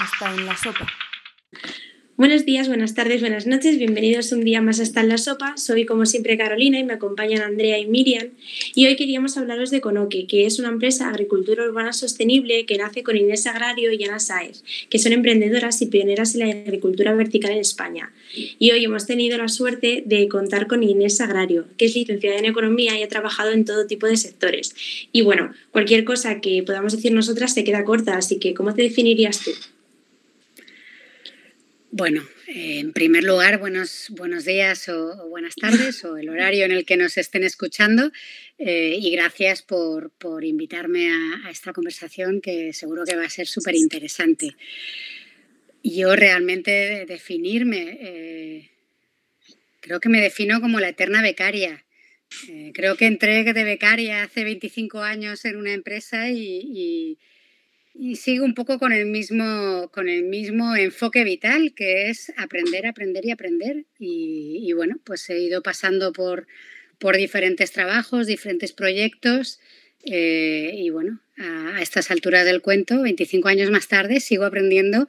hasta en la sopa. Buenos días, buenas tardes, buenas noches, bienvenidos un día más hasta en la sopa. Soy como siempre Carolina y me acompañan Andrea y Miriam. Y hoy queríamos hablaros de Conoque, que es una empresa de agricultura urbana sostenible que nace con Inés Agrario y Ana Saez, que son emprendedoras y pioneras en la agricultura vertical en España. Y hoy hemos tenido la suerte de contar con Inés Agrario, que es licenciada en Economía y ha trabajado en todo tipo de sectores. Y bueno, cualquier cosa que podamos decir nosotras se queda corta, así que ¿cómo te definirías tú? Bueno, eh, en primer lugar, buenos, buenos días o, buenas tardes o el horario en el que nos estén escuchando eh, y gracias por, invitarme a, esta conversación que seguro que va a ser súper interesante. Yo realmente definirme, eh, creo que me defino como la eterna becaria. creo que entré de becaria hace 25 años en una empresa y sigo un poco con el mismo, con el mismo enfoque vital, que es aprender, aprender y aprender. Y, bueno, pues he ido pasando por, por diferentes trabajos, diferentes proyectos. Eh, y bueno, a, estas alturas del cuento, 25 años más tarde, sigo aprendiendo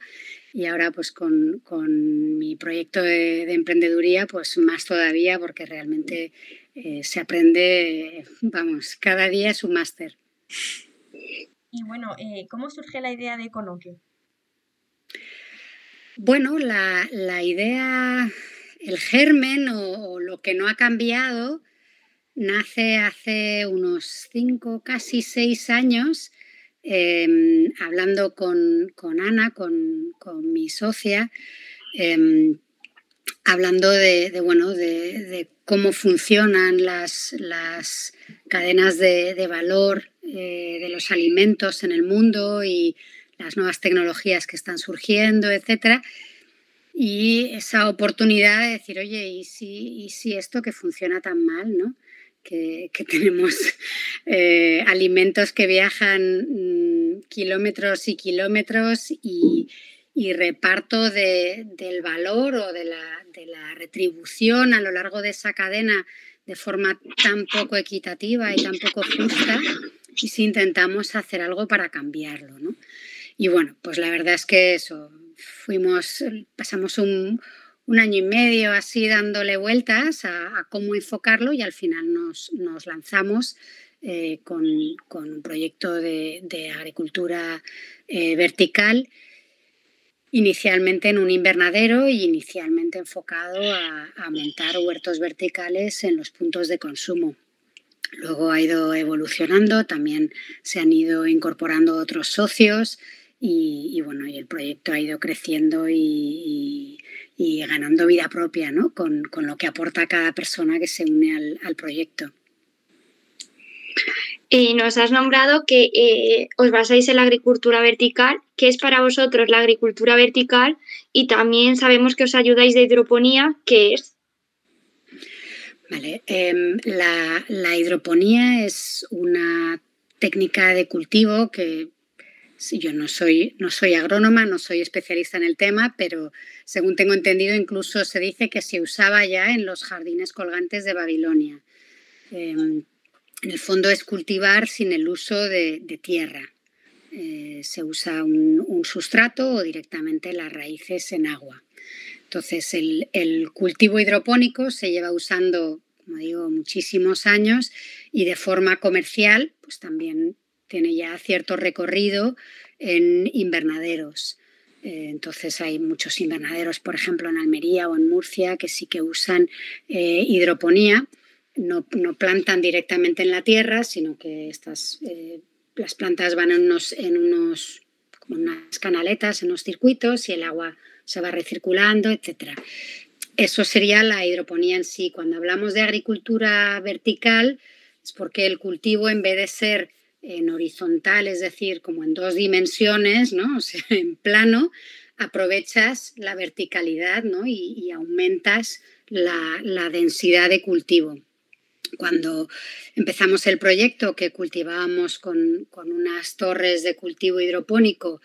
y ahora pues con, con mi proyecto de, emprendeduría, pues más todavía porque realmente eh, se aprende, vamos, cada día es un máster. Y bueno, eh, ¿cómo surge la idea de Conoque? Bueno, la, idea, el germen o, lo que no ha cambiado, nace hace unos cinco, casi seis años, em, hablando con, Ana, con, mi socia, em, hablando de, bueno, de, cómo funcionan las, las cadenas de, valor eh, de los alimentos en el mundo y las nuevas tecnologías que están surgiendo, etcétera. Y esa oportunidad de decir, oye, ¿y si, si esto que funciona tan mal, ¿no? Que, tenemos eh, alimentos que viajan mm, kilómetros y kilómetros y, y reparto del valor o de la, retribución a lo largo de esa cadena de forma tan poco equitativa y tan poco justa, y si intentamos hacer algo para cambiarlo. ¿no? Y bueno, pues la verdad es que eso, fuimos, pasamos un, año y medio así dándole vueltas a, cómo enfocarlo y al final nos, lanzamos eh, con, un proyecto de, agricultura eh, vertical, inicialmente en un invernadero y inicialmente enfocado a montar huertos verticales en los puntos de consumo. Luego ha ido evolucionando, también se han ido incorporando otros socios y, bueno, y el proyecto ha ido creciendo y, ganando vida propia, ¿no? Con, lo que aporta cada persona que se une al, proyecto. Y nos has nombrado que eh, os basáis en la agricultura vertical. ¿Qué es para vosotros la agricultura vertical? Y también sabemos que os ayudáis de hidroponía. ¿Qué es? Vale. Em, la, hidroponía es una técnica de cultivo que yo no soy, no soy agrónoma, no soy especialista en el tema, pero según tengo entendido, incluso se dice que se usaba ya en los jardines colgantes de Babilonia. Em, en el fondo es cultivar sin el uso de, tierra. Eh, se usa un, sustrato o directamente las raíces en agua. Entonces, el, cultivo hidropónico se lleva usando, como digo, muchísimos años y de forma comercial, pues también tiene ya cierto recorrido en invernaderos. Eh, entonces hay muchos invernaderos, por ejemplo, en Almería o en Murcia, que sí que usan eh, hidroponía. No, plantan directamente en la tierra, sino que estas, eh, las plantas van en unos, en unos como unas canaletas, en unos circuitos y el agua se va recirculando, etc. Eso sería la hidroponía en sí. Cuando hablamos de agricultura vertical, es porque el cultivo, en vez de ser en horizontal, es decir, como en dos dimensiones, ¿no? En plano, aprovechas la verticalidad ¿no? y, aumentas la, densidad de cultivo. Cuando empezamos el proyecto que cultivábamos con, unas torres de cultivo hidropónico,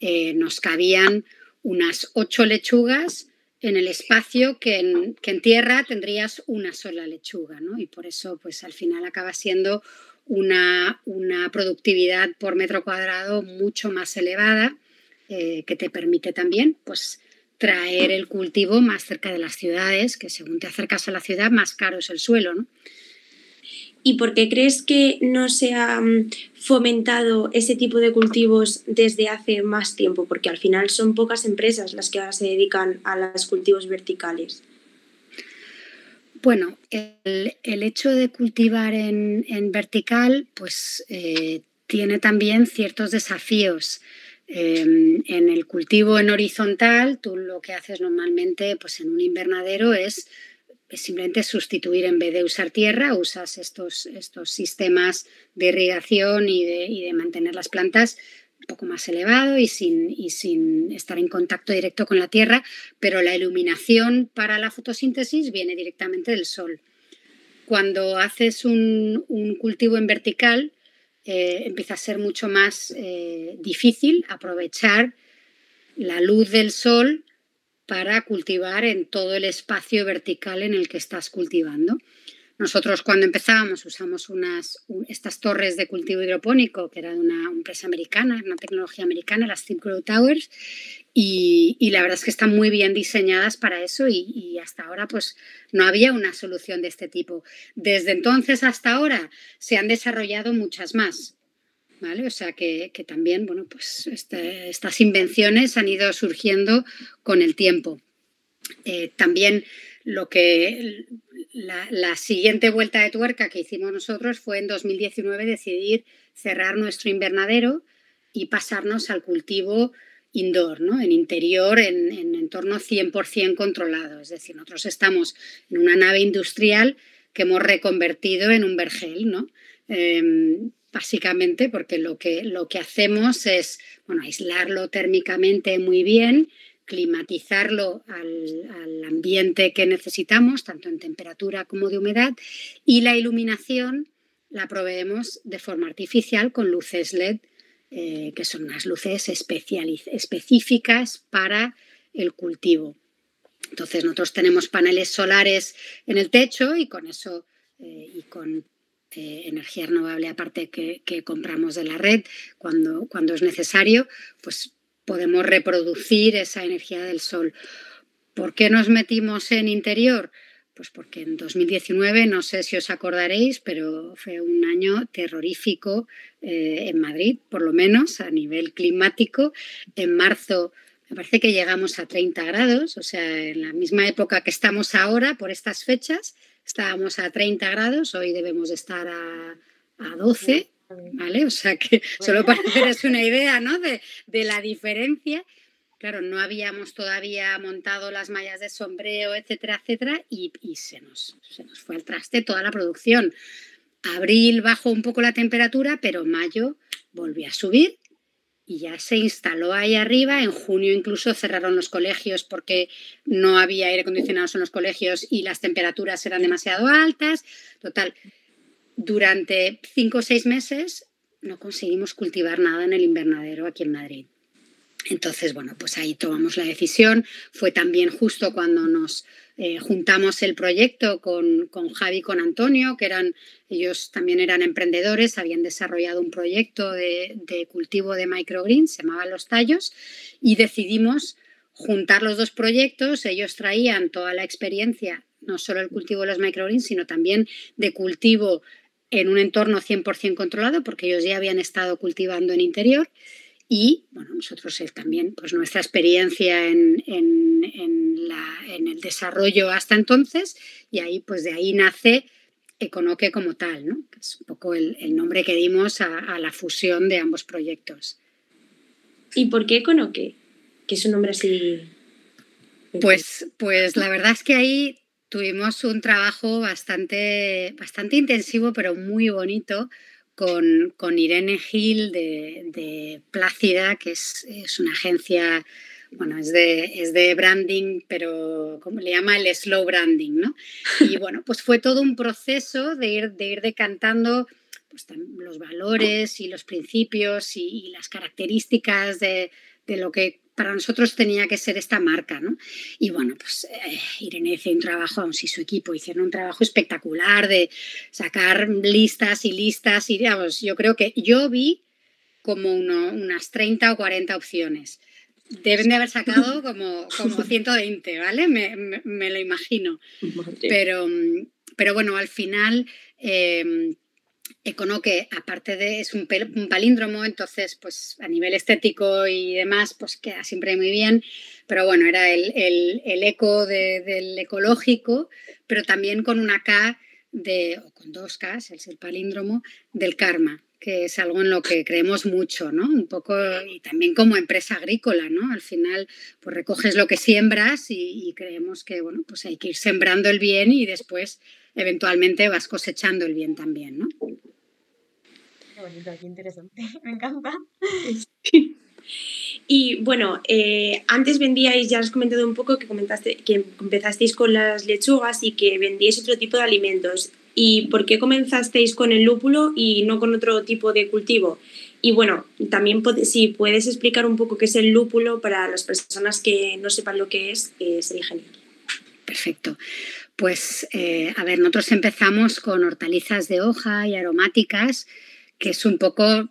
eh, nos cabían unas ocho lechugas en el espacio que en, tierra tendrías una sola lechuga, ¿no? Y por eso, pues al final acaba siendo una, una productividad por metro cuadrado mucho más elevada eh, que te permite también pues, traer el cultivo más cerca de las ciudades, que según te acercas a la ciudad, más caro es el suelo. ¿no? ¿Y por qué crees que no se ha mm, fomentado ese tipo de cultivos desde hace más tiempo? Porque al final son pocas empresas las que ahora se dedican a los cultivos verticales. Bueno, el, hecho de cultivar en, vertical, pues eh, tiene también ciertos desafíos. Em, en el cultivo en horizontal, tú lo que haces normalmente pues en un invernadero es simplemente sustituir en vez de usar tierra, usas estos, estos sistemas de irrigación y de, mantener las plantas un poco más elevado y sin, y sin estar en contacto directo con la tierra, pero la iluminación para la fotosíntesis viene directamente del sol. Cuando haces un, cultivo en vertical, eh, empieza a ser mucho más eh, difícil aprovechar la luz del sol para cultivar en todo el espacio vertical en el que estás cultivando. Nosotros cuando empezábamos usamos unas, estas torres de cultivo hidropónico, que era de una empresa americana, una tecnología americana, las Steam Grow Towers, y, la verdad es que están muy bien diseñadas para eso y, y, hasta ahora pues no había una solución de este tipo. Desde entonces hasta ahora se han desarrollado muchas más. O sea que, también, bueno, pues este, estas invenciones han ido surgiendo con el tiempo. Eh, también lo que la, siguiente vuelta de tuerca que hicimos nosotros fue en 2019 decidir cerrar nuestro invernadero y pasarnos al cultivo indoor, ¿no? en interior, en, en entorno 100% controlado. Es decir, nosotros estamos en una nave industrial que hemos reconvertido en un vergel. ¿no? Em, básicamente porque lo que, lo que hacemos es bueno, aislarlo térmicamente muy bien, climatizarlo al, ambiente que necesitamos, tanto en temperatura como de humedad, y la iluminación la proveemos de forma artificial con luces LED, eh, que son unas luces específicas para el cultivo. Entonces nosotros tenemos paneles solares en el techo y con eso eh, y con energía renovable aparte que, compramos de la red cuando, cuando es necesario, pues podemos reproducir esa energía del sol. ¿Por qué nos metimos en interior? Pues porque en 2019, no sé si os acordaréis, pero fue un año terrorífico eh, en Madrid, por lo menos a nivel climático. En marzo me parece que llegamos a 30 grados, o sea, en la misma época que estamos ahora, por estas fechas, estábamos a 30 grados, hoy debemos estar a, 12, ¿vale? O sea que solo para haceros una idea, ¿no? De, la diferencia. Claro, no habíamos todavía montado las mallas de sombreo, etcétera, etcétera, y, se, nos, se nos fue al traste toda la producción. Abril bajó un poco la temperatura, pero mayo volvió a subir y ya se instaló ahí arriba. En junio incluso cerraron los colegios porque no había aire acondicionado en los colegios y las temperaturas eran demasiado altas. Total, durante cinco o seis meses no conseguimos cultivar nada en el invernadero aquí en Madrid. Entonces, bueno, pues ahí tomamos la decisión. Fue también justo cuando nos eh, juntamos el proyecto con, con Javi y con Antonio, que eran, ellos también eran emprendedores, habían desarrollado un proyecto de, cultivo de microgreens, se llamaba Los Tallos, y decidimos juntar los dos proyectos. Ellos traían toda la experiencia, no solo el cultivo de los microgreens, sino también de cultivo en un entorno 100% controlado, porque ellos ya habían estado cultivando en interior y bueno, nosotros también, pues nuestra experiencia en, el desarrollo hasta entonces y ahí pues de ahí nace Econoque como tal, ¿no? que es un poco el, nombre que dimos a, la fusión de ambos proyectos. ¿Y por qué Econoque? Que es un nombre así... Pues, pues la verdad es que ahí tuvimos un trabajo bastante, bastante intensivo pero muy bonito con, Irene Gil de, Plácida, que es, una agencia, bueno, es de, es de branding, pero como le llama el slow branding, ¿no? Y bueno, pues fue todo un proceso de ir, de ir decantando pues, los valores y los principios y, las características de, de lo que para nosotros tenía que ser esta marca, ¿no? Y bueno, pues eh, Irene hizo un trabajo, aún si su equipo hicieron un trabajo espectacular de sacar listas y listas y digamos, yo creo que yo vi como unas 30 o 40 opciones. deben de haber sacado como, como 120, ¿vale? Me, lo imagino. Pero, pero bueno, al final... Eh, Econoque, aparte de es un, palíndromo, entonces pues a nivel estético y demás pues queda siempre muy bien, pero bueno, era el, eco del ecológico, pero también con una K de, o con dos K, es el palíndromo, del karma, que es algo en lo que creemos mucho, ¿no? Un poco, y también como empresa agrícola, ¿no? Al final, pues recoges lo que siembras y, y creemos que, bueno, pues hay que ir sembrando el bien y después eventualmente vas cosechando el bien también, ¿no? Qué interesante, me encanta. Y bueno, eh, antes vendíais, ya has comentado un poco que comentaste que empezasteis con las lechugas y que vendíais otro tipo de alimentos. ¿Y por qué comenzasteis con el lúpulo y no con otro tipo de cultivo? Y bueno, también si puedes explicar un poco qué es el lúpulo para las personas que no sepan lo que es, eh, sería genial. Perfecto. Pues eh, a ver, nosotros empezamos con hortalizas de hoja y aromáticas que es un poco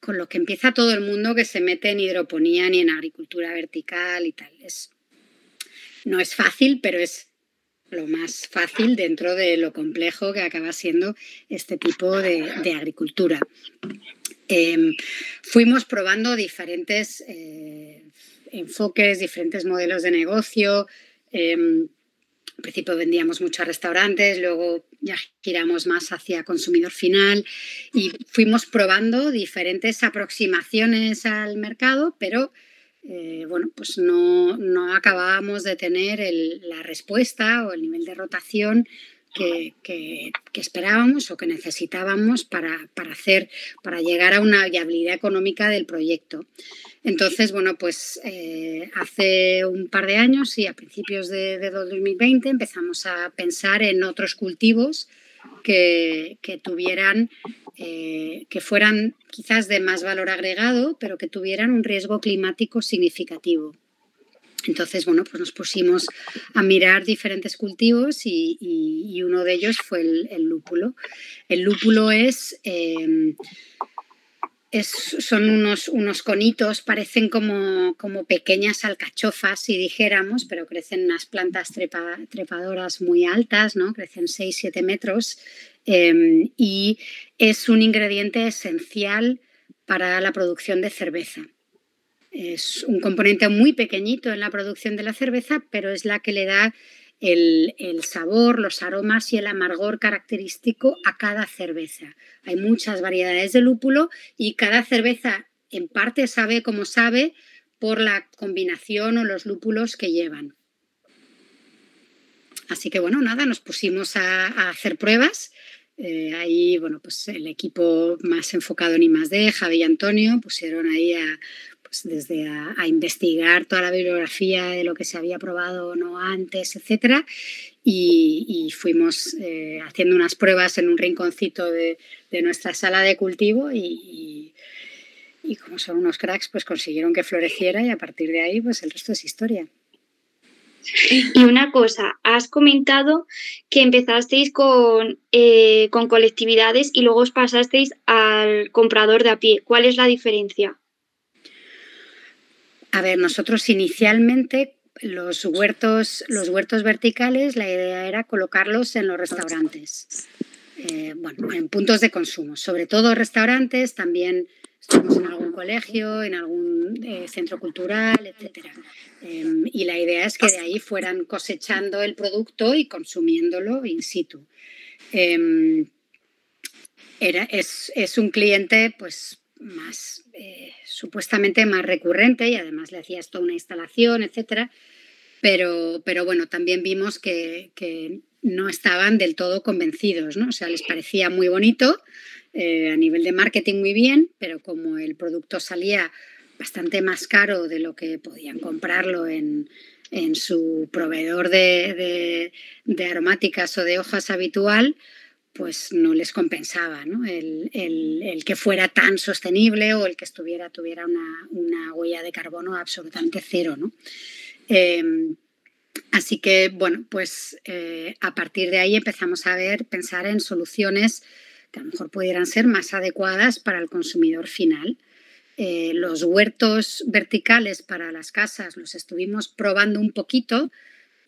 con lo que empieza todo el mundo que se mete en hidroponía ni en agricultura vertical y tal. Es, no es fácil, pero es lo más fácil dentro de lo complejo que acaba siendo este tipo de, agricultura. Em, fuimos probando diferentes eh, enfoques, diferentes modelos de negocio. Em, al principio vendíamos mucho a restaurantes, luego ya giramos más hacia consumidor final y fuimos probando diferentes aproximaciones al mercado, pero eh, bueno, pues no, no, acabábamos de tener la respuesta o el nivel de rotación que, que, esperábamos o que necesitábamos para, para, hacer, para llegar a una viabilidad económica del proyecto. Entonces, bueno, pues eh, hace un par de años y a principios de, 2020 empezamos a pensar en otros cultivos que, tuvieran, eh, que fueran quizás de más valor agregado, pero que tuvieran un riesgo climático significativo. Entonces, bueno, pues nos pusimos a mirar diferentes cultivos y, uno de ellos fue el, lúpulo. El lúpulo es, em, son unos, unos, conitos, parecen como, como, pequeñas alcachofas, si dijéramos, pero crecen unas plantas trepadoras muy altas, ¿no? Crecen 6-7 metros em, y es un ingrediente esencial para la producción de cerveza. Es un componente muy pequeñito en la producción de la cerveza, pero es la que le da el, sabor, los aromas y el amargor característico a cada cerveza. Hay muchas variedades de lúpulo y cada cerveza en parte sabe como sabe por la combinación o los lúpulos que llevan. Así que bueno, nada, nos pusimos a, hacer pruebas. Eh, ahí, bueno, pues el equipo más enfocado en I+.D., Javi y Antonio, pusieron ahí a pues desde a, investigar toda la bibliografía de lo que se había probado o no antes, etcétera, y, fuimos eh, haciendo unas pruebas en un rinconcito de, nuestra sala de cultivo y, y, como son unos cracks, pues consiguieron que floreciera y a partir de ahí, pues el resto es historia. Y una cosa, has comentado que empezasteis con, eh, con colectividades y luego os pasasteis al comprador de a pie. ¿Cuál es la diferencia? A ver, nosotros inicialmente los huertos, los huertos verticales, la idea era colocarlos en los restaurantes, eh, bueno, en puntos de consumo, sobre todo restaurantes, también estamos en algún colegio, en algún eh, centro cultural, etc. Em, y la idea es que de ahí fueran cosechando el producto y consumiéndolo in situ. Em, era, es, es, un cliente pues más eh, supuestamente más recurrente y además le hacías toda una instalación, etcétera. Pero, pero bueno, también vimos que, no estaban del todo convencidos, ¿no? O sea, les parecía muy bonito, eh, a nivel de marketing muy bien, pero como el producto salía bastante más caro de lo que podían comprarlo en, su proveedor de, de, aromáticas o de hojas habitual, pues no les compensaba El, que fuera tan sostenible o el que estuviera, tuviera una, huella de carbono absolutamente cero. Em, así que, bueno, pues eh, a partir de ahí empezamos a ver, pensar en soluciones que a lo mejor pudieran ser más adecuadas para el consumidor final. eh, los huertos verticales para las casas los estuvimos probando un poquito,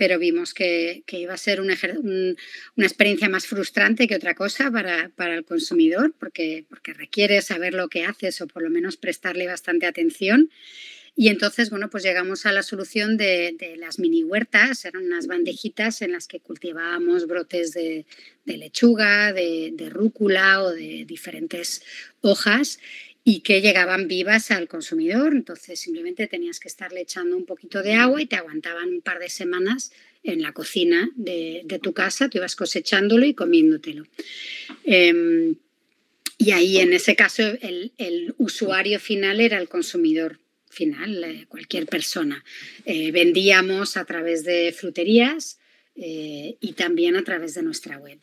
pero vimos que, iba a ser una experiencia más frustrante que otra cosa para, el consumidor, porque, porque requiere saber lo que haces o por lo menos prestarle bastante atención. Y entonces, bueno, pues llegamos a la solución de, las mini huertas, eran unas bandejitas en las que cultivábamos brotes de, lechuga, de, de, rúcula o de diferentes hojas y que llegaban vivas al consumidor. Entonces simplemente tenías que estarle echando un poquito de agua y te aguantaban un par de semanas en la cocina de, tu casa, tú ibas cosechándolo y comiéndotelo. Em, y ahí en ese caso el, usuario final era el consumidor final, eh, cualquier persona. Eh, vendíamos a través de fruterías eh, y también a través de nuestra web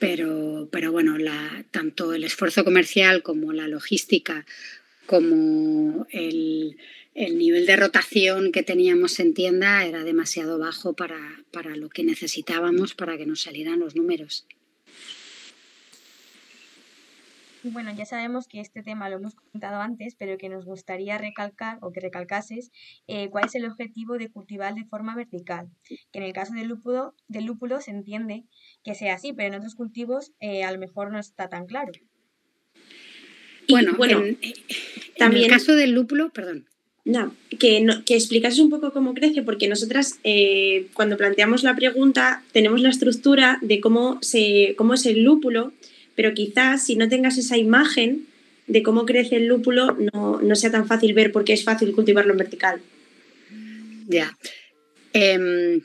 pero, pero bueno, tanto el esfuerzo comercial como la logística, como el, nivel de rotación que teníamos en tienda era demasiado bajo para, para lo que necesitábamos para que nos salieran los números. Bueno, ya sabemos que este tema lo hemos comentado antes, pero que nos gustaría recalcar o que recalcases eh, cuál es el objetivo de cultivar de forma vertical. Que en el caso del lúpulo, del lúpulo se entiende que sea así, pero en otros cultivos eh, a lo mejor no está tan claro. bueno, bueno en, también el caso del lúpulo, perdón. No, que, no, que explicases un poco cómo crece, porque nosotras eh, cuando planteamos la pregunta tenemos la estructura de cómo, se, cómo es el lúpulo pero quizás si no tengas esa imagen de cómo crece el lúpulo, no, sea tan fácil ver porque es fácil cultivarlo en vertical. Ya. Em,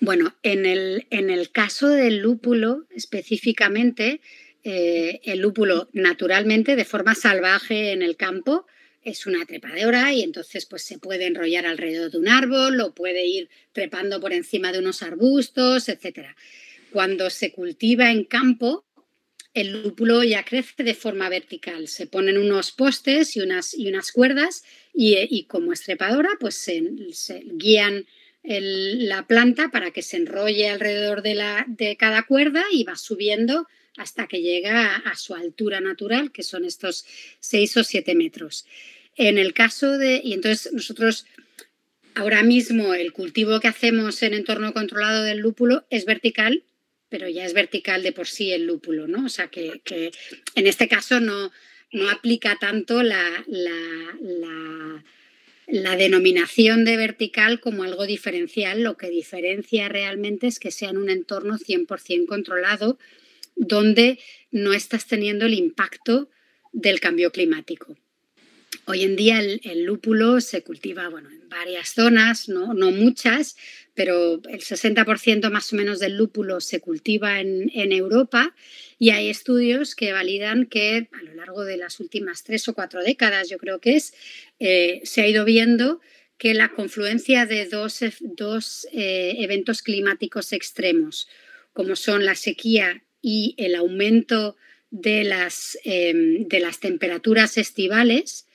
bueno, en el, en el, caso del lúpulo específicamente, eh, el lúpulo naturalmente de forma salvaje en el campo es una trepadora y entonces pues se puede enrollar alrededor de un árbol o puede ir trepando por encima de unos arbustos, etc. Cuando se cultiva en campo, el lúpulo ya crece de forma vertical. Se ponen unos postes y unas, y unas cuerdas y, como estrepadora pues se, guían la planta para que se enrolle alrededor de, la, de, cada cuerda y va subiendo hasta que llega a, su altura natural, que son estos 6 o 7 metros. En el caso de, y entonces nosotros ahora mismo el cultivo que hacemos en entorno controlado del lúpulo es vertical pero ya es vertical de por sí el lúpulo, ¿no? O sea que, en este caso no, no aplica tanto la, la, denominación de vertical como algo diferencial. Lo que diferencia realmente es que sea en un entorno 100% controlado donde no estás teniendo el impacto del cambio climático. Hoy en día el, lúpulo se cultiva bueno, en varias zonas, no, no muchas, pero el 60% más o menos del lúpulo se cultiva en, Europa y hay estudios que validan que a lo largo de las últimas tres o cuatro décadas, yo creo que es, eh, se ha ido viendo que la confluencia de dos, eh, eventos climáticos extremos, como son la sequía y el aumento de las, em, de las temperaturas estivales,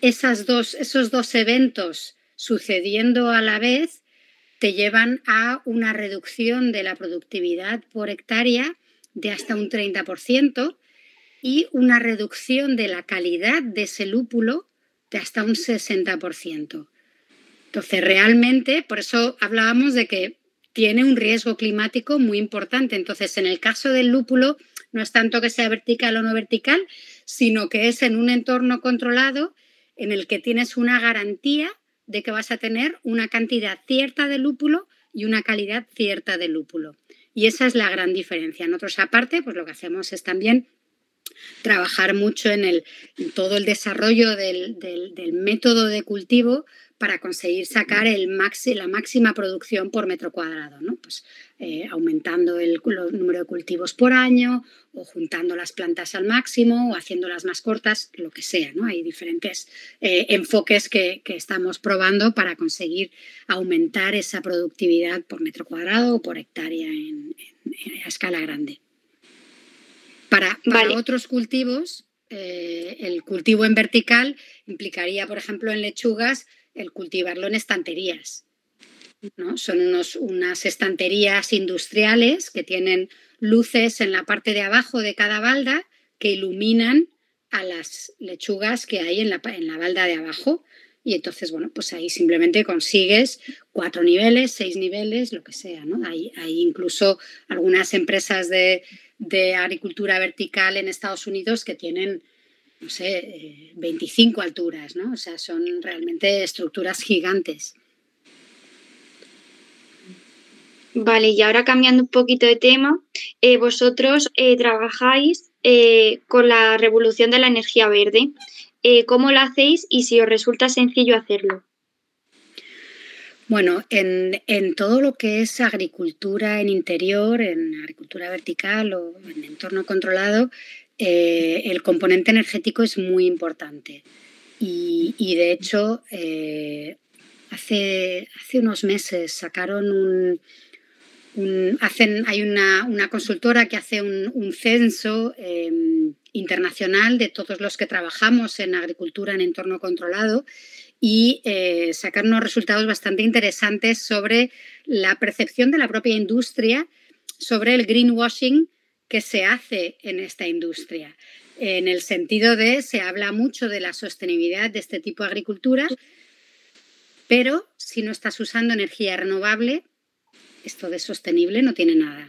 esas dos, esos dos eventos sucediendo a la vez te llevan a una reducción de la productividad por hectárea de hasta un 30% y una reducción de la calidad de ese lúpulo de hasta un 60%. Entonces, realmente, por eso hablábamos de que tiene un riesgo climático muy importante. Entonces, en el caso del lúpulo, no es tanto que sea vertical o no vertical, sino que es en un entorno controlado en el que tienes una garantía de que vas a tener una cantidad cierta de lúpulo y una calidad cierta de lúpulo. Y esa es la gran diferencia. Nosotros aparte, pues lo que hacemos es también trabajar mucho en, el, todo el desarrollo del, método de cultivo para conseguir sacar el la máxima producción por metro cuadrado, ¿no? pues, eh, aumentando el, número de cultivos por año o juntando las plantas al máximo o haciéndolas más cortas, lo que sea. ¿no? Hay diferentes eh, enfoques que, estamos probando para conseguir aumentar esa productividad por metro cuadrado o por hectárea en, a escala grande. Para, otros cultivos, eh, el cultivo en vertical implicaría, por ejemplo, en lechugas, el cultivarlo en estanterías. ¿no? Son unos, unas estanterías industriales que tienen luces en la parte de abajo de cada balda que iluminan a las lechugas que hay en la, en la balda de abajo. Y entonces, bueno, pues ahí simplemente consigues cuatro niveles, seis niveles, lo que sea, ¿no? Hay, hay incluso algunas empresas de, de agricultura vertical en Estados Unidos que tienen no sé, 25 alturas, ¿no? O sea, son realmente estructuras gigantes. Vale, y ahora cambiando un poquito de tema, eh, vosotros eh, trabajáis eh, con la revolución de la energía verde. ¿Cómo lo hacéis y si os resulta sencillo hacerlo? Bueno, en, en, todo lo que es agricultura en interior, en agricultura vertical o en entorno controlado, eh, el componente energético es muy importante. Y, de hecho, eh, hace, hace unos meses sacaron un, hacen, hay una, consultora que hace un, censo em, internacional de todos los que trabajamos en agricultura en entorno controlado y eh, unos resultados bastante interesantes sobre la percepción de la propia industria sobre el greenwashing que se hace en esta industria, en el sentido de se habla mucho de la sostenibilidad de este tipo de agricultura, pero si no estás usando energía renovable, esto de sostenible no tiene nada.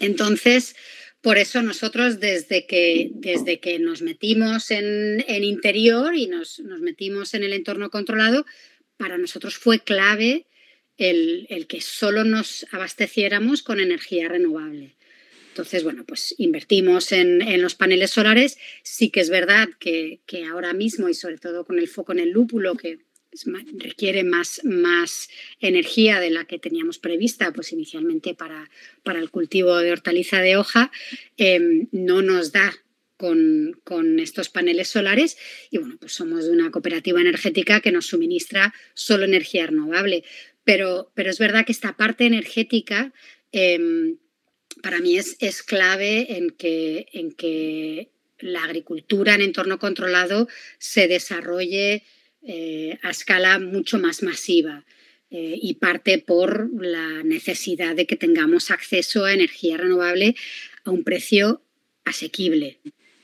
Entonces, por eso nosotros desde que, desde que nos metimos en, interior y nos, metimos en el entorno controlado, para nosotros fue clave el, el que solo nos abasteciéramos con energía renovable. Entonces, bueno, pues invertimos en, los paneles solares. Sí que es verdad que, ahora mismo, y sobre todo con el foco en el lúpulo, que requiere más, más energía de la que teníamos prevista, pues inicialmente para, para el cultivo de hortaliza de hoja, em, no nos da con, con, estos paneles solares y bueno, pues somos de una cooperativa energética que nos suministra solo energía renovable. Pero, pero es verdad que esta parte energética em, para mí es, es clave en que, en que la agricultura en entorno controlado se desarrolle eh, a escala mucho más masiva eh, y parte por la necesidad de que tengamos acceso a energía renovable a un precio asequible,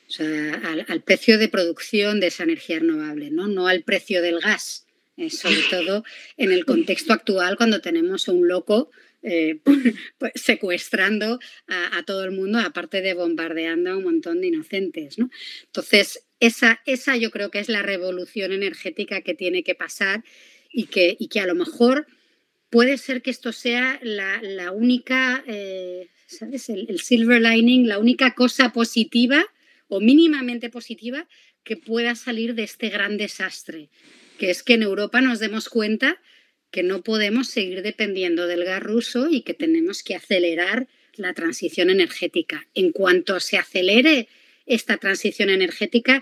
o sea, al, precio de producción de esa energía renovable, no, no al precio del gas, eh, sobre todo en el contexto actual cuando tenemos un loco eh, pues, secuestrando a, todo el mundo, aparte de bombardeando a un montón de inocentes. ¿no? Entonces, esa, esa yo creo que es la revolución energética que tiene que pasar y que, y que a lo mejor puede ser que esto sea la, única, eh, ¿sabes? El, silver lining, la única cosa positiva o mínimamente positiva que pueda salir de este gran desastre, que es que en Europa nos demos cuenta que no podemos seguir dependiendo del gas ruso y que tenemos que acelerar la transición energética. En cuanto se acelere esta transición energética,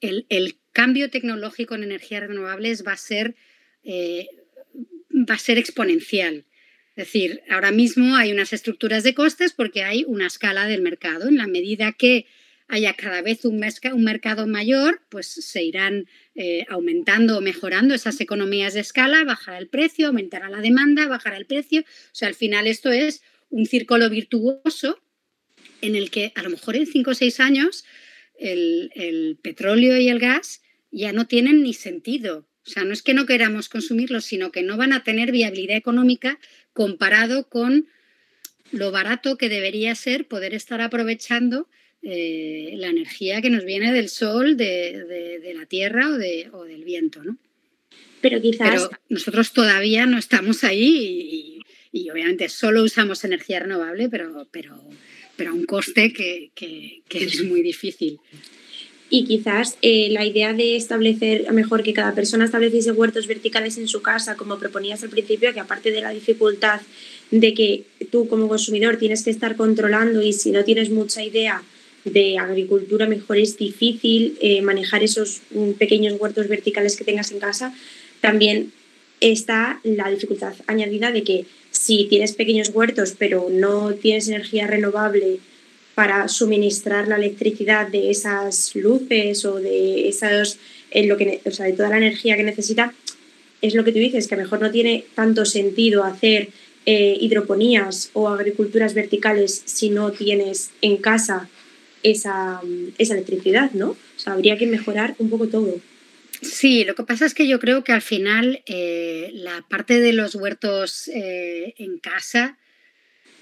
el, cambio tecnológico en energías renovables va a ser, eh, va a ser exponencial. Es decir, ahora mismo hay unas estructuras de costes porque hay una escala del mercado. En la medida que haya cada vez un, mercado mayor, pues se irán eh, aumentando o mejorando esas economías de escala, bajará el precio, aumentará la demanda, bajará el precio. O sea, al final esto es un círculo virtuoso en el que a lo mejor en cinco o seis años el, el petróleo y el gas ya no tienen ni sentido. O sea, no es que no queramos consumirlos, sino que no van a tener viabilidad económica comparado con lo barato que debería ser poder estar aprovechando eh, la energía que nos viene del sol, de, la tierra o, de, o, del viento, ¿no? Pero quizás... nosotros todavía no estamos ahí y, obviamente solo usamos energía renovable, pero, pero, pero a un coste que, es muy difícil. Y quizás eh, la idea de establecer, mejor que cada persona estableciese huertos verticales en su casa, como proponías al principio, que aparte de la dificultad de que tú como consumidor tienes que estar controlando y si no tienes mucha idea, de agricultura mejor es difícil eh, manejar esos mm, pequeños huertos verticales que tengas en casa, también está la dificultad añadida de que si tienes pequeños huertos pero no tienes energía renovable para suministrar la electricidad de esas luces o de esos, en lo que, o sea, de toda la energía que necesita, es lo que tú dices, que a lo mejor no tiene tanto sentido hacer eh, hidroponías o agriculturas verticales si no tienes en casa esa, esa electricidad, ¿no? O sea, habría que mejorar un poco todo. Sí, lo que pasa es que yo creo que al final eh, la parte de los huertos eh, en casa,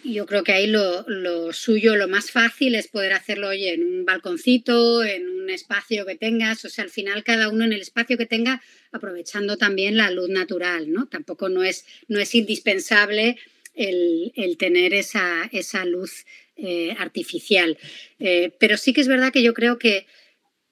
yo creo que ahí lo, suyo, lo más fácil es poder hacerlo en un balconcito, en un espacio que tengas, o sea, al final cada uno en el espacio que tenga, aprovechando también la luz natural, ¿no? Tampoco no es, no es indispensable el, tener esa, esa luz eh, artificial. pero sí que es verdad que yo creo que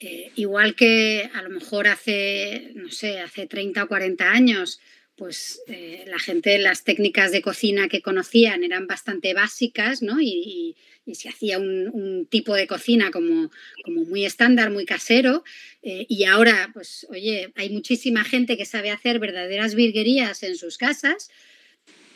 eh, igual que a lo mejor hace, no sé, hace 30 o 40 años, pues eh, la gente, las técnicas de cocina que conocían eran bastante básicas, ¿no? Y, se hacía un, tipo de cocina como, como muy estándar, muy casero. Eh, y ahora, pues, oye, hay muchísima gente que sabe hacer verdaderas virguerías en sus casas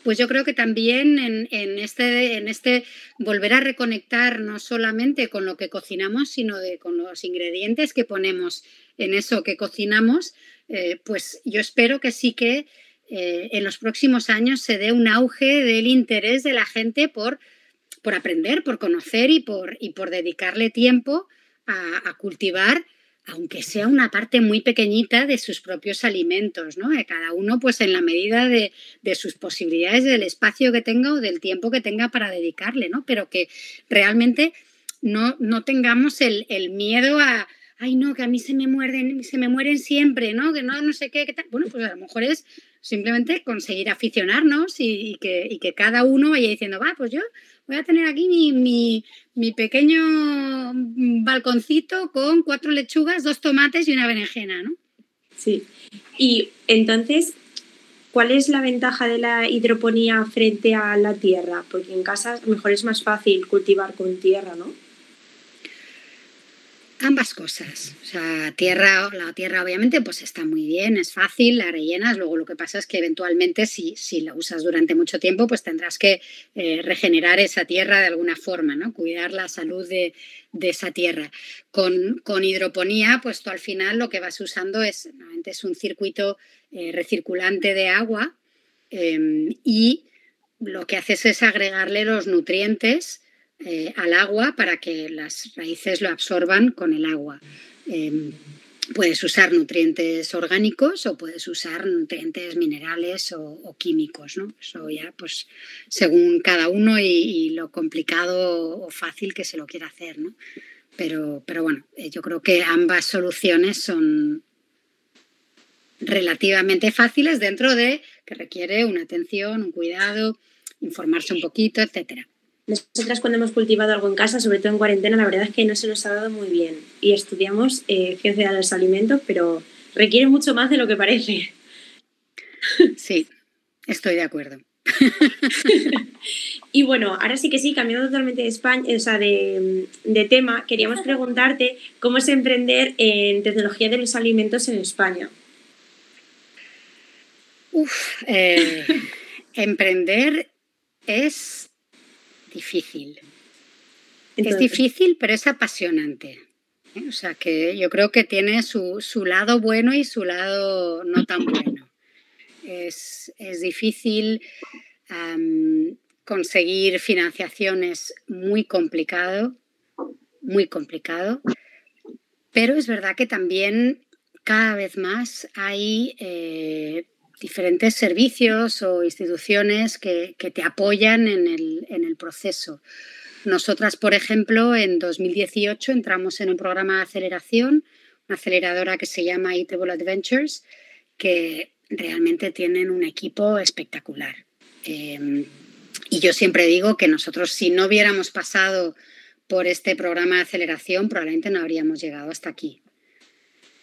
pues yo creo que también en, este, en este volver a reconectar no solamente con lo que cocinamos, sino con los ingredientes que ponemos en eso que cocinamos, eh, pues yo espero que sí que eh, en los próximos años se dé un auge del interés de la gente por, por aprender, por conocer y por, y por dedicarle tiempo a cultivar aunque sea una parte muy pequeñita de sus propios alimentos, ¿no? De cada uno, pues en la medida de, sus posibilidades, del espacio que tenga o del tiempo que tenga para dedicarle, ¿no? Pero que realmente no, no tengamos el, miedo a, ay no, que a mí se me muerden, se me mueren siempre, ¿no? Que no, no sé qué, qué tal. Bueno, pues a lo mejor es simplemente conseguir aficionarnos y, que, y que cada uno vaya diciendo, va, pues yo voy a tener aquí mi, pequeño balconcito con cuatro lechugas, dos tomates y una berenjena, ¿no? Sí. Y entonces, ¿cuál es la ventaja de la hidroponía frente a la tierra? Porque en casa mejor es más fácil cultivar con tierra, ¿no? Ambas cosas. O sea, tierra, la tierra obviamente pues está muy bien, es fácil, la rellenas, luego lo que pasa es que eventualmente si, si la usas durante mucho tiempo pues tendrás que eh, regenerar esa tierra de alguna forma, ¿no? Cuidar la salud de, esa tierra. Con, con, hidroponía pues tú al final lo que vas usando es, es un circuito eh, recirculante de agua em, y lo que haces es agregarle los nutrientes eh, al agua para que las raíces lo absorban con el agua. Em, puedes usar nutrientes orgánicos o puedes usar nutrientes minerales o, químicos, ¿no? Eso ya, pues, según cada uno y, lo complicado o fácil que se lo quiera hacer, ¿no? Pero, pero bueno, eh, yo creo que ambas soluciones son relativamente fáciles dentro de que requiere una atención, un cuidado, informarse un poquito, etcétera. Nosotras cuando hemos cultivado algo en casa, sobre todo en cuarentena, la verdad es que no se nos ha dado muy bien. Y estudiamos eh, ciencia de los alimentos, pero requiere mucho más de lo que parece. Sí, estoy de acuerdo. y bueno, ahora sí que sí, cambiando totalmente de, España, o sea, de, tema, queríamos preguntarte cómo es emprender en tecnología de los alimentos en España. Uf, eh, emprender es difícil. es difícil, pero es apasionante. ¿eh? O sea que yo creo que tiene su, lado bueno y su lado no tan bueno. Es, difícil conseguir financiaciones muy complicado, muy complicado, pero es verdad que también cada vez más hay eh, diferentes servicios o instituciones que, te apoyan en el, proceso. Nosotras, por ejemplo, en 2018 entramos en un programa de aceleración, una aceleradora que se llama Eatable Adventures, que realmente tienen un equipo espectacular. Em, y yo siempre digo que nosotros, si no hubiéramos pasado por este programa de aceleración, probablemente no habríamos llegado hasta aquí.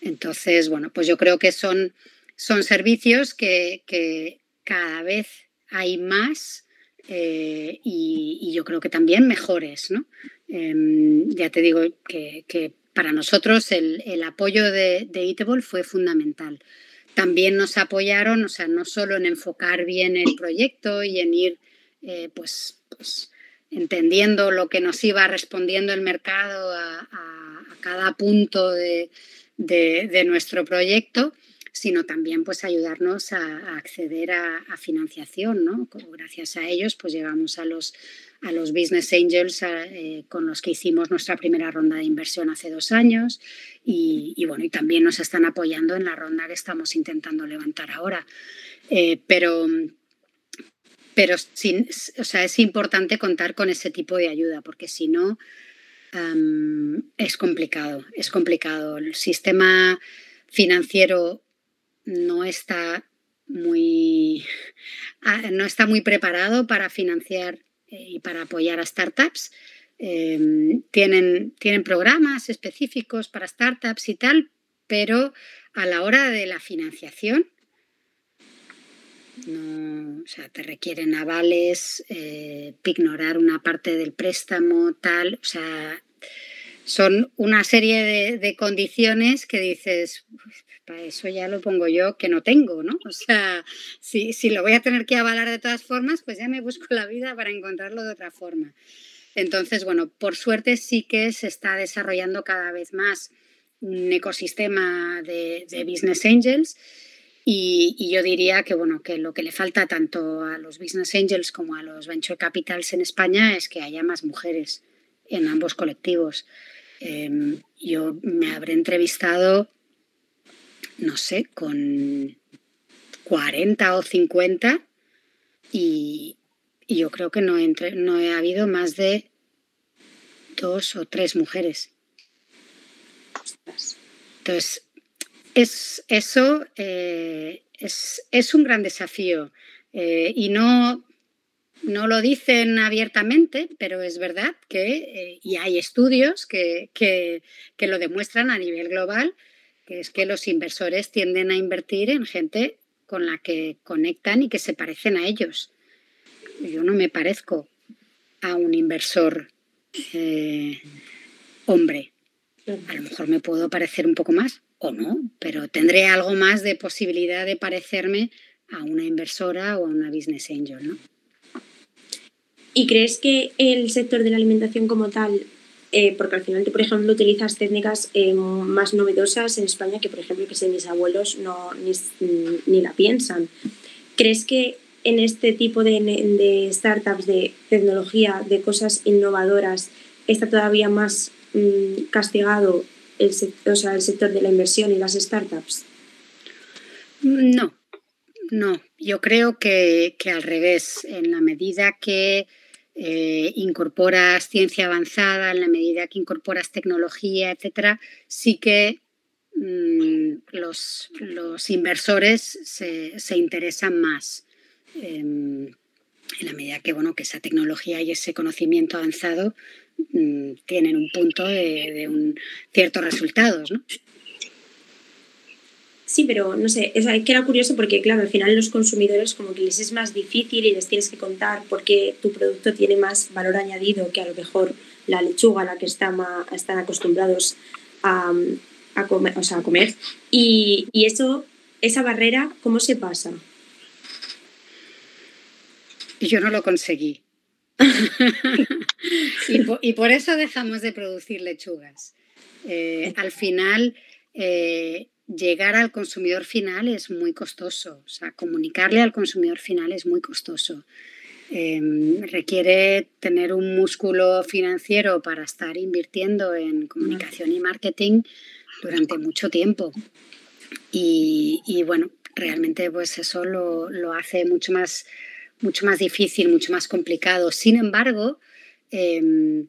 Entonces, bueno, pues yo creo que son son servicios que, cada vez hay más eh, y, yo creo que también mejores. ¿no? Em, ya te digo que, para nosotros el, apoyo de, de Eatable fue fundamental. También nos apoyaron, o sea, no solo en enfocar bien el proyecto y en ir eh, pues, pues, entendiendo lo que nos iba respondiendo el mercado a, cada punto de, de nuestro proyecto, sino también pues ayudarnos a, acceder a, financiación, ¿no? Gracias a ellos pues llegamos a los, a los Business Angels eh, con los que hicimos nuestra primera ronda de inversión hace dos años y, bueno, y también nos están apoyando en la ronda que estamos intentando levantar ahora. Eh, pero pero sin, o sea, es importante contar con ese tipo de ayuda, porque si no, es complicado, es complicado. El sistema financiero no está muy, ah, no está muy preparado para financiar eh, y para apoyar a startups. Em, tienen, tienen programas específicos para startups y tal, pero a la hora de la financiación, no, o sea, te requieren avales, eh, ignorar una parte del préstamo, tal, o sea, son una serie de, condiciones que dices, para eso ya lo pongo yo que no tengo, ¿no? O sea, si, si lo voy a tener que avalar de todas formas, pues ya me busco la vida para encontrarlo de otra forma. Entonces, bueno, por suerte sí que se está desarrollando cada vez más un ecosistema de, de business angels y, yo diría que, bueno, que lo que le falta tanto a los business angels como a los venture capitals en España es que haya más mujeres en ambos colectivos. Em, yo me habré entrevistado, no sé, con 40 o 50 y, yo creo que no, entre, no he habido más de dos o tres mujeres. Entonces, es, eso eh, es, un gran desafío eh, y no, no lo dicen abiertamente, pero es verdad que, eh, y hay estudios que, lo demuestran a nivel global, que es que los inversores tienden a invertir en gente con la que conectan y que se parecen a ellos. Yo no me parezco a un inversor eh, hombre. A lo mejor me puedo parecer un poco más o no, pero tendré algo más de posibilidad de parecerme a una inversora o a una business angel, ¿no? ¿Y crees que el sector de la alimentación como tal, eh, porque al final tú, por ejemplo, utilizas técnicas eh, más novedosas en España que, por ejemplo, que sé, mis abuelos no, ni, la piensan, ¿crees que en este tipo de, startups, de tecnología, de cosas innovadoras, está todavía más mm, castigado el, o el sector de la inversión y las startups? No, no. Yo creo que, que al revés, en la medida que eh, incorporas ciencia avanzada, en la medida que incorporas tecnología, etcétera, sí que mm, los, inversores se, interesan más. Em, en la medida que, bueno, que esa tecnología y ese conocimiento avanzado mm, tienen un punto de, de un, ciertos resultados. ¿no? Sí, pero no sé, es, que era curioso porque, claro, al final los consumidores como que les es más difícil y les tienes que contar porque tu producto tiene más valor añadido que a lo mejor la lechuga a la que están acostumbrados a, comer, o sea, a comer. Y, eso, esa barrera, ¿cómo se pasa? Yo no lo conseguí. y, por, eso dejamos de producir lechugas. Eh, al final, eh, llegar al consumidor final es muy costoso, o sea, comunicarle al consumidor final es muy costoso. Em, requiere tener un músculo financiero para estar invirtiendo en comunicación y marketing durante mucho tiempo. Y, bueno, realmente pues eso lo, lo, hace mucho más, mucho más difícil, mucho más complicado. Sin embargo, em,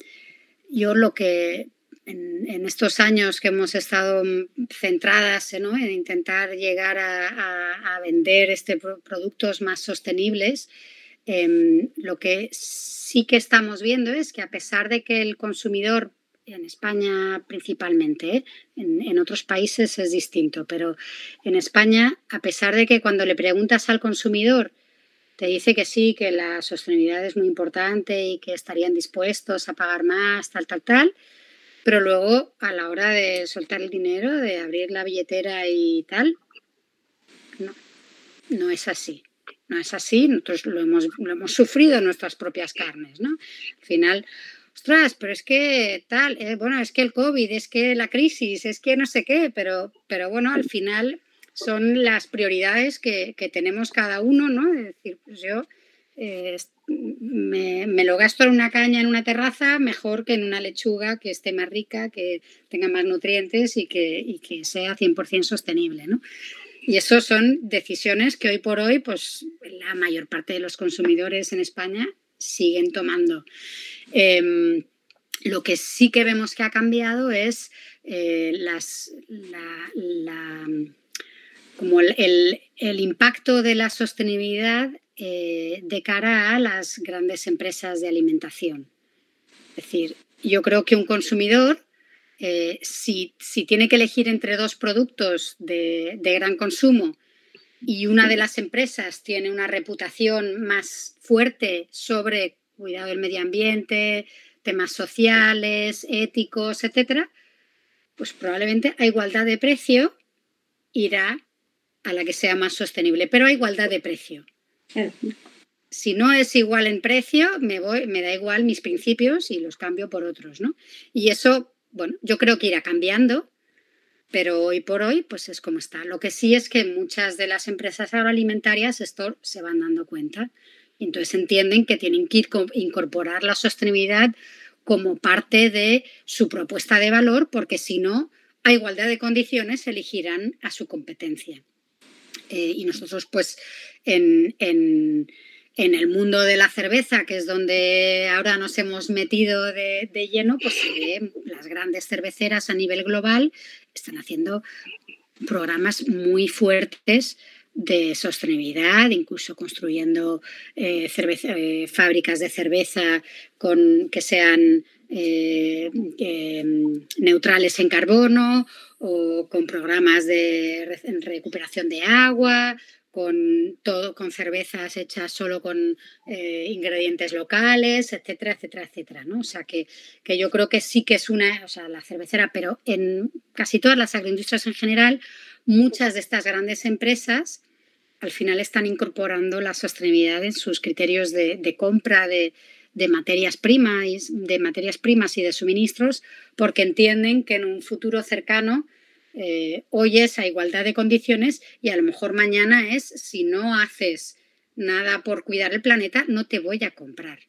yo lo que en, estos años que hemos estado centradas en intentar llegar a, vender este productos más sostenibles, em, lo que sí que estamos viendo es que a pesar de que el consumidor, en España principalmente, ¿eh? en, en, otros países es distinto, pero en España, a pesar de que cuando le preguntas al consumidor, te dice que sí, que la sostenibilidad es muy importante y que estarían dispuestos a pagar más, tal, tal, tal, pero luego, a la hora de soltar el dinero, de abrir la billetera y tal, no, no es así. No es así, nosotros lo hemos, lo hemos sufrido en nuestras propias carnes, ¿no? Al final, ostras, pero es que tal, eh, bueno, es que el COVID, es que la crisis, es que no sé qué, pero, pero bueno, al final son las prioridades que, tenemos cada uno, ¿no? Es decir, pues yo eh, me, lo gasto en una caña en una terraza mejor que en una lechuga que esté más rica, que tenga más nutrientes y que, y que sea 100% sostenible, ¿no? Y eso son decisiones que hoy por hoy, pues la mayor parte de los consumidores en España siguen tomando. Em, lo que sí que vemos que ha cambiado es eh, las, como el, impacto de la sostenibilidad eh, de cara a las grandes empresas de alimentación. Es decir, yo creo que un consumidor eh, si, tiene que elegir entre dos productos de, gran consumo y una de las empresas tiene una reputación más fuerte sobre cuidado del medio ambiente, temas sociales, éticos, etcétera, pues probablemente a igualdad de precio irá a la que sea más sostenible, pero a igualdad de precio. Si no es igual en precio, me voy, me da igual mis principios y los cambio por otros, ¿no? Y eso bueno, yo creo que irá cambiando, pero hoy por hoy pues es como está. Lo que sí es que muchas de las empresas agroalimentarias esto se van dando cuenta entonces entienden que tienen que incorporar la sostenibilidad como parte de su propuesta de valor porque si no, a igualdad de condiciones elegirán a su competencia. Eh, y nosotros pues en en el mundo de la cerveza, que es donde ahora nos hemos metido de, lleno, pues las grandes cerveceras a nivel global están haciendo programas muy fuertes de sostenibilidad, incluso construyendo eh, eh, fábricas de cerveza con, que sean eh, neutrales en carbono o con programas de recuperación de agua con, todo, con cervezas hechas solo con eh, ingredientes locales, etcétera, etcétera, etcétera. ¿no? O sea que, que, yo creo que sí que es una, o sea, la cervecera, pero en casi todas las agroindustrias en general, muchas de estas grandes empresas al final están incorporando la sostenibilidad en sus criterios de, de compra de, de materias primas, de materias primas y de suministros, porque entienden que en un futuro cercano eh, hoy es a igualdad de condiciones y a lo mejor mañana es si no haces nada por cuidar el planeta, no te voy a comprar.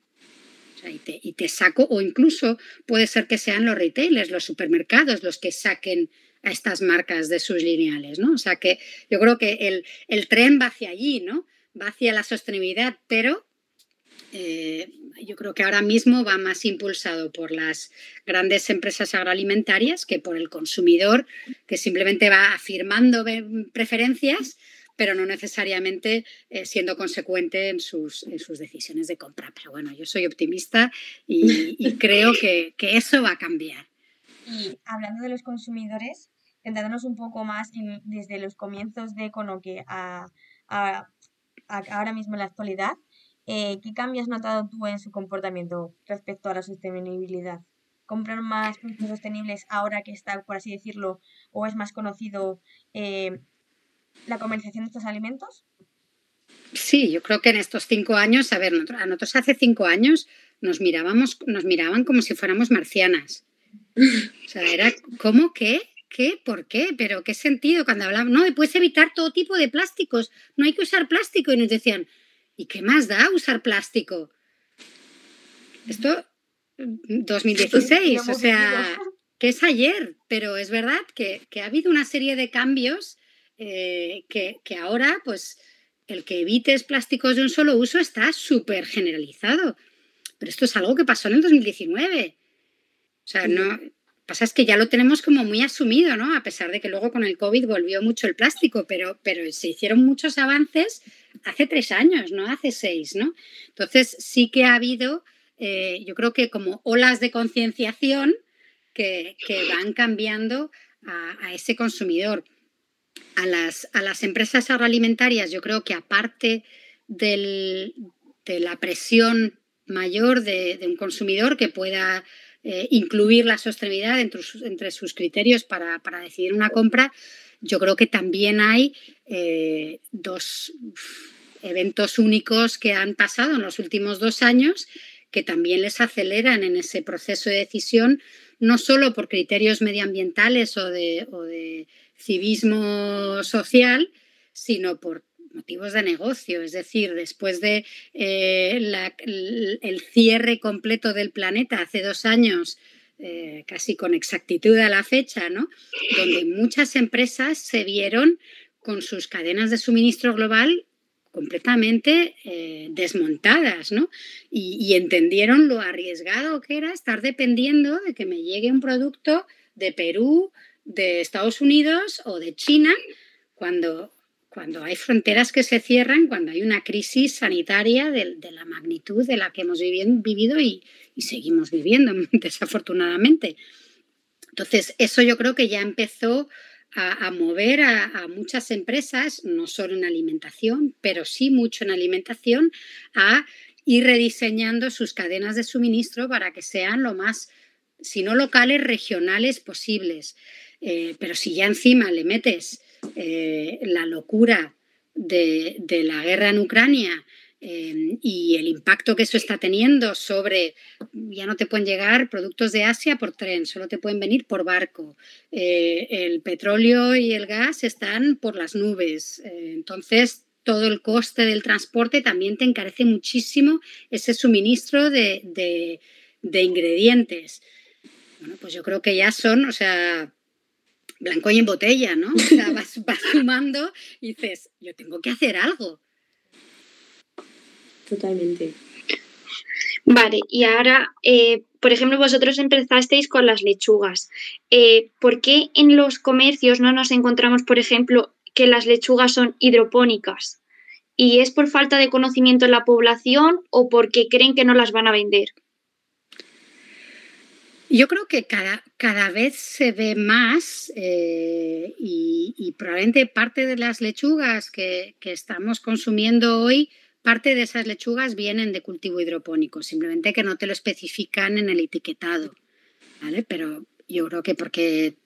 y, te, saco, o incluso puede ser que sean los retailers, los supermercados, los que saquen a estas marcas de sus lineales, ¿no? O sea que yo creo que el, el tren va hacia allí, ¿no? Va hacia la sostenibilidad, pero eh, yo creo que ahora mismo va más impulsado por las grandes empresas agroalimentarias que por el consumidor, que simplemente va afirmando preferencias, pero no necesariamente eh, siendo consecuente en sus, sus, decisiones de compra. Pero bueno, yo soy optimista y, creo que, eso va a cambiar. Y hablando de los consumidores, centrándonos un poco más desde los comienzos de Econoque a, a, ahora mismo en la actualidad, eh, ¿Qué cambios has notado tú en su comportamiento respecto a la sostenibilidad? ¿Compran más productos sostenibles ahora que está, por así decirlo, o es más conocido eh, la comercialización de estos alimentos? Sí, yo creo que en estos cinco años, a ver, a nosotros hace cinco años nos mirábamos, nos miraban como si fuéramos marcianas. O sea, era ¿cómo qué? ¿Qué? ¿Por qué? ¿Pero qué sentido? Cuando hablaban, no, puedes evitar todo tipo de plásticos, no hay que usar plástico. Y nos decían, ¿Y qué más da usar plástico? Esto, 2016, o sea, que es ayer, pero es verdad que, ha habido una serie de cambios eh, que, ahora, pues, el que evites plásticos de un solo uso está súper generalizado. Pero esto es algo que pasó en el 2019. O sea, no, pasa es que ya lo tenemos como muy asumido, ¿no? A pesar de que luego con el COVID volvió mucho el plástico, pero, pero se hicieron muchos avances hace tres años, no hace seis, ¿no? Entonces sí que ha habido, eh, yo creo que como olas de concienciación que, van cambiando a, ese consumidor. A las, a las empresas agroalimentarias, yo creo que aparte de la presión mayor de un consumidor que pueda eh, incluir la sostenibilidad entre, sus criterios para, decidir una compra, yo creo que también hay eh, dos eventos únicos que han pasado en los últimos dos años que también les aceleran en ese proceso de decisión, no solo por criterios medioambientales o de, civismo social, sino por motivos de negocio. Es decir, después de eh, el cierre completo del planeta hace dos años, eh, casi con exactitud a la fecha, ¿no? donde muchas empresas se vieron con sus cadenas de suministro global completamente eh, desmontadas, ¿no? Y, entendieron lo arriesgado que era estar dependiendo de que me llegue un producto de Perú, de Estados Unidos o de China, cuando, cuando hay fronteras que se cierran, cuando hay una crisis sanitaria de, la magnitud de la que hemos vivido y, seguimos viviendo, desafortunadamente. Entonces, eso yo creo que ya empezó a, mover a, muchas empresas, no solo en alimentación, pero sí mucho en alimentación, a ir rediseñando sus cadenas de suministro para que sean lo más, si no locales, regionales posibles. Eh, pero si ya encima le metes eh, la locura de, de la guerra en Ucrania, Em, y el impacto que eso está teniendo sobre, ya no te pueden llegar productos de Asia por tren, solo te pueden venir por barco. Eh, el petróleo y el gas están por las nubes. Eh, entonces, todo el coste del transporte también te encarece muchísimo ese suministro de, ingredientes. Bueno, pues yo creo que ya son, o sea, blanco y en botella, ¿no? O sea, vas, vas sumando y dices, yo tengo que hacer algo totalmente. Vale, y ahora, eh, por ejemplo, vosotros empezasteis con las lechugas. Eh, ¿Por qué en los comercios no nos encontramos, por ejemplo, que las lechugas son hidropónicas? ¿Y es por falta de conocimiento en la población o porque creen que no las van a vender? Yo creo que cada, cada vez se ve más eh, y, probablemente parte de las lechugas que, que estamos consumiendo hoy Parte de esas lechugas vienen de cultivo hidropónico, simplemente que no te lo especifican en el etiquetado, ¿vale? Pero yo creo que porque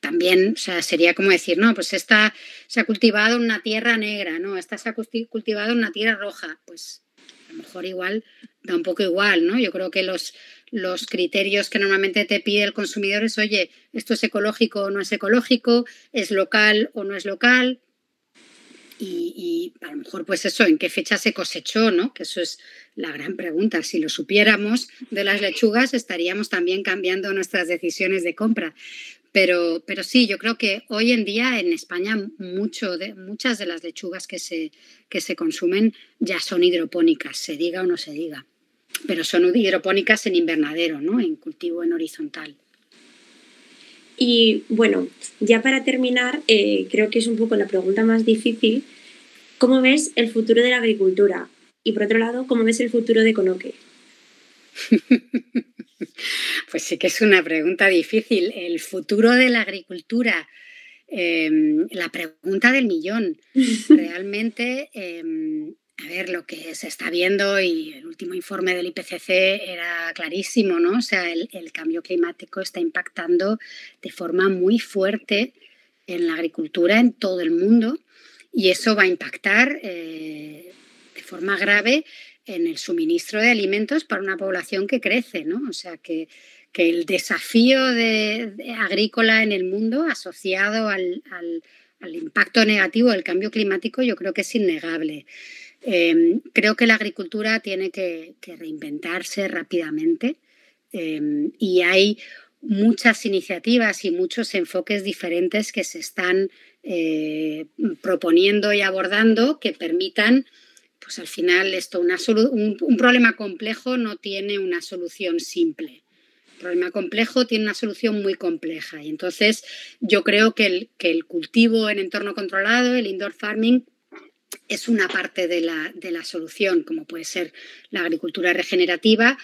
también, o sea, sería como decir, no, pues esta se ha cultivado en una tierra negra, no, esta se ha cultivado en una tierra roja, pues a lo mejor igual da un poco igual, ¿no? Yo creo que los, los criterios que normalmente te pide el consumidor es, oye, esto es ecológico o no es ecológico, es local o no es local, y, a lo mejor pues eso, en qué fecha se cosechó, ¿no? Que eso es la gran pregunta. Si lo supiéramos de las lechugas, estaríamos también cambiando nuestras decisiones de compra. Pero, pero sí, yo creo que hoy en día en España muchas de las lechugas que se, que se consumen ya son hidropónicas, se diga o no se diga. Pero son hidropónicas en invernadero, ¿no? En cultivo en horizontal. Y bueno, ya para terminar, eh, creo que es un poco la pregunta más difícil. ¿Cómo ves el futuro de la agricultura? Y por otro lado, ¿cómo ves el futuro de Conoque? Pues sí que es una pregunta difícil. El futuro de la agricultura, em, la pregunta del millón. Realmente em, ver, lo que se está viendo y el último informe del IPCC era clarísimo, ¿no? O sea, el, cambio climático está impactando de forma muy fuerte en la agricultura en todo el mundo y eso va a impactar eh, de forma grave en el suministro de alimentos para una población que crece, ¿no? O sea, que, el desafío de, agrícola en el mundo asociado al, al impacto negativo del cambio climático yo creo que es innegable. Em, creo que la agricultura tiene que, reinventarse rápidamente em, y hay muchas iniciativas y muchos enfoques diferentes que se están eh, proponiendo y abordando que permitan, pues al final esto, un, problema complejo no tiene una solución simple. Un problema complejo tiene una solución muy compleja y entonces yo creo que el, que el cultivo en entorno controlado, el indoor farming, es una parte de la, solución, como puede ser la agricultura regenerativa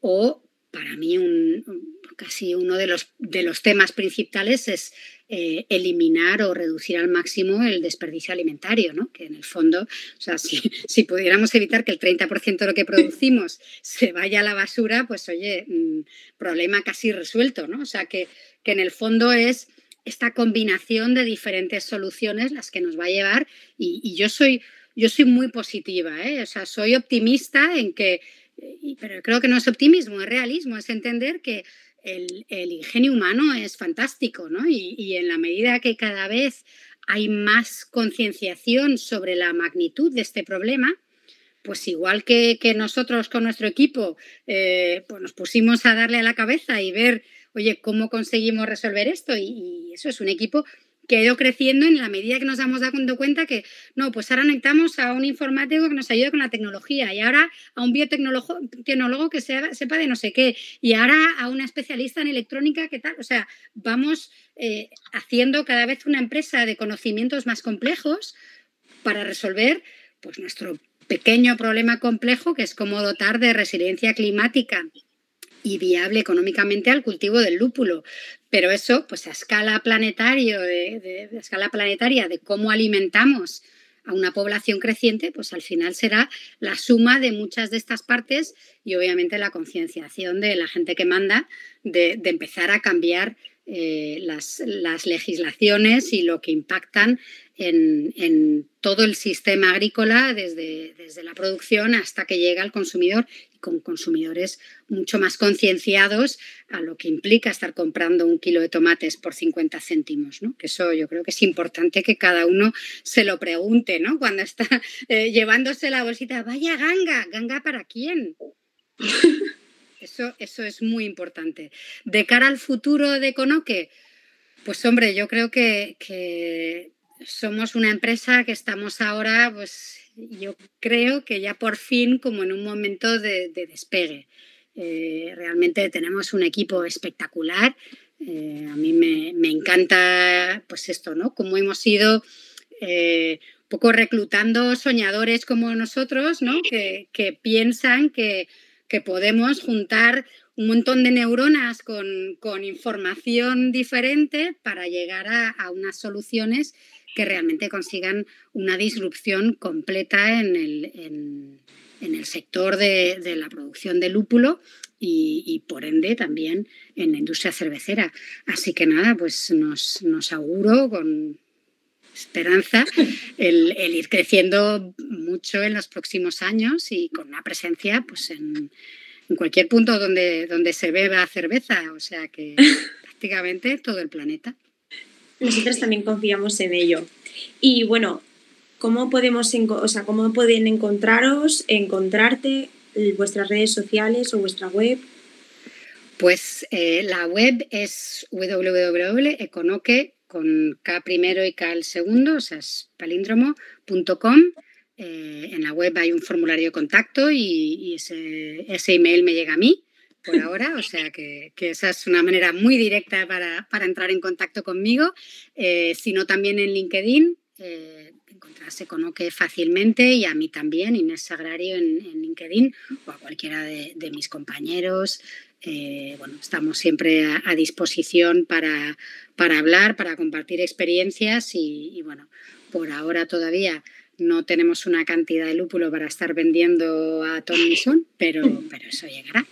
o para mí casi uno de los, de los temas principales es eh, eliminar o reducir al máximo el desperdicio alimentario, ¿no? que en el fondo, o sea, si, si pudiéramos evitar que el 30% de lo que producimos se vaya a la basura, pues oye, mm, problema casi resuelto, ¿no? O sea, que, que en el fondo es esta combinación de diferentes soluciones las que nos va a llevar y, yo soy yo soy muy positiva, ¿eh? o sea, soy optimista en que, pero creo que no es optimismo, es realismo, es entender que el, ingenio humano es fantástico, ¿no? Y, en la medida que cada vez hay más concienciación sobre la magnitud de este problema, pues igual que, nosotros con nuestro equipo eh, pues nos pusimos a darle a la cabeza y ver, oye, cómo conseguimos resolver esto. y eso es un equipo que ha ido creciendo en la medida que nos damos dando cuenta que, no, pues ahora necesitamos a un informático que nos ayude con la tecnología y ahora a un biotecnólogo que sepa de no sé qué y ahora a una especialista en electrónica que tal. O sea, vamos eh, haciendo cada vez una empresa de conocimientos más complejos para resolver pues, nuestro pequeño problema complejo que es cómo dotar de resiliencia climática y viable económicamente al cultivo del lúpulo. Pero eso, pues a escala planetaria, de, escala planetaria de cómo alimentamos a una población creciente, pues al final será la suma de muchas de estas partes y obviamente la concienciación de la gente que manda de, empezar a cambiar eh, las, legislaciones y lo que impactan en, todo el sistema agrícola, desde, desde, la producción hasta que llega al consumidor con consumidores mucho más concienciados a lo que implica estar comprando un kilo de tomates por 50 céntimos. ¿no? Que eso yo creo que es importante que cada uno se lo pregunte ¿no? cuando está eh, llevándose la bolsita. Vaya ganga, ganga para quién. Eso, eso es muy importante. De cara al futuro de Conoque, pues hombre, yo creo que, que somos una empresa que estamos ahora, pues yo creo que ya por fin como en un momento de, despegue. Eh, realmente tenemos un equipo espectacular. Eh, a mí me, encanta, pues esto, ¿no? Como hemos ido eh, un poco reclutando soñadores como nosotros, ¿no? Que, piensan que, podemos juntar un montón de neuronas con, información diferente para llegar a unas soluciones que realmente consigan una disrupción completa en el, en, el sector de, la producción de lúpulo y, por ende también en la industria cervecera. Así que nada, pues nos, nos auguro con esperanza el, ir creciendo mucho en los próximos años y con una presencia pues en, en cualquier punto donde, donde se beba cerveza, o sea que prácticamente todo el planeta nosotros también confiamos en ello. Y bueno, ¿cómo, podemos, o sea, ¿cómo pueden encontraros, encontrarte, vuestras redes sociales o vuestra web? Pues eh, la web es www.econoque con K primero y K segundo, o sea, es. Eh, en la web hay un formulario de contacto y, ese, ese, email me llega a mí por ahora, o sea que, esa es una manera muy directa para, entrar en contacto conmigo, eh, sino también en LinkedIn. Eh, encontrarse con Oke fácilmente y a mí también, Inés Sagrario en, LinkedIn o a cualquiera de, mis compañeros. Eh, bueno, estamos siempre a, disposición para, para, hablar, para compartir experiencias y, y, bueno, por ahora todavía no tenemos una cantidad de lúpulo para estar vendiendo a Tomlinson, pero, pero eso llegará.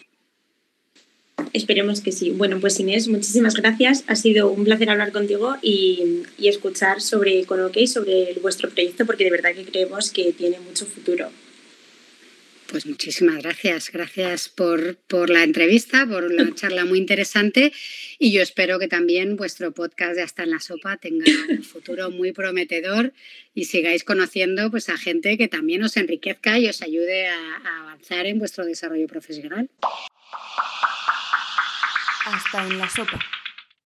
Esperemos que sí. Bueno, pues Inés, muchísimas gracias. Ha sido un placer hablar contigo y, escuchar sobre Conoque y sobre vuestro proyecto, porque de verdad que creemos que tiene mucho futuro. Pues muchísimas gracias. Gracias por, por, la entrevista, por la charla muy interesante y yo espero que también vuestro podcast de Hasta en la Sopa tenga un futuro muy prometedor y sigáis conociendo pues, a gente que también os enriquezca y os ayude a avanzar en vuestro desarrollo profesional hasta en la sopa.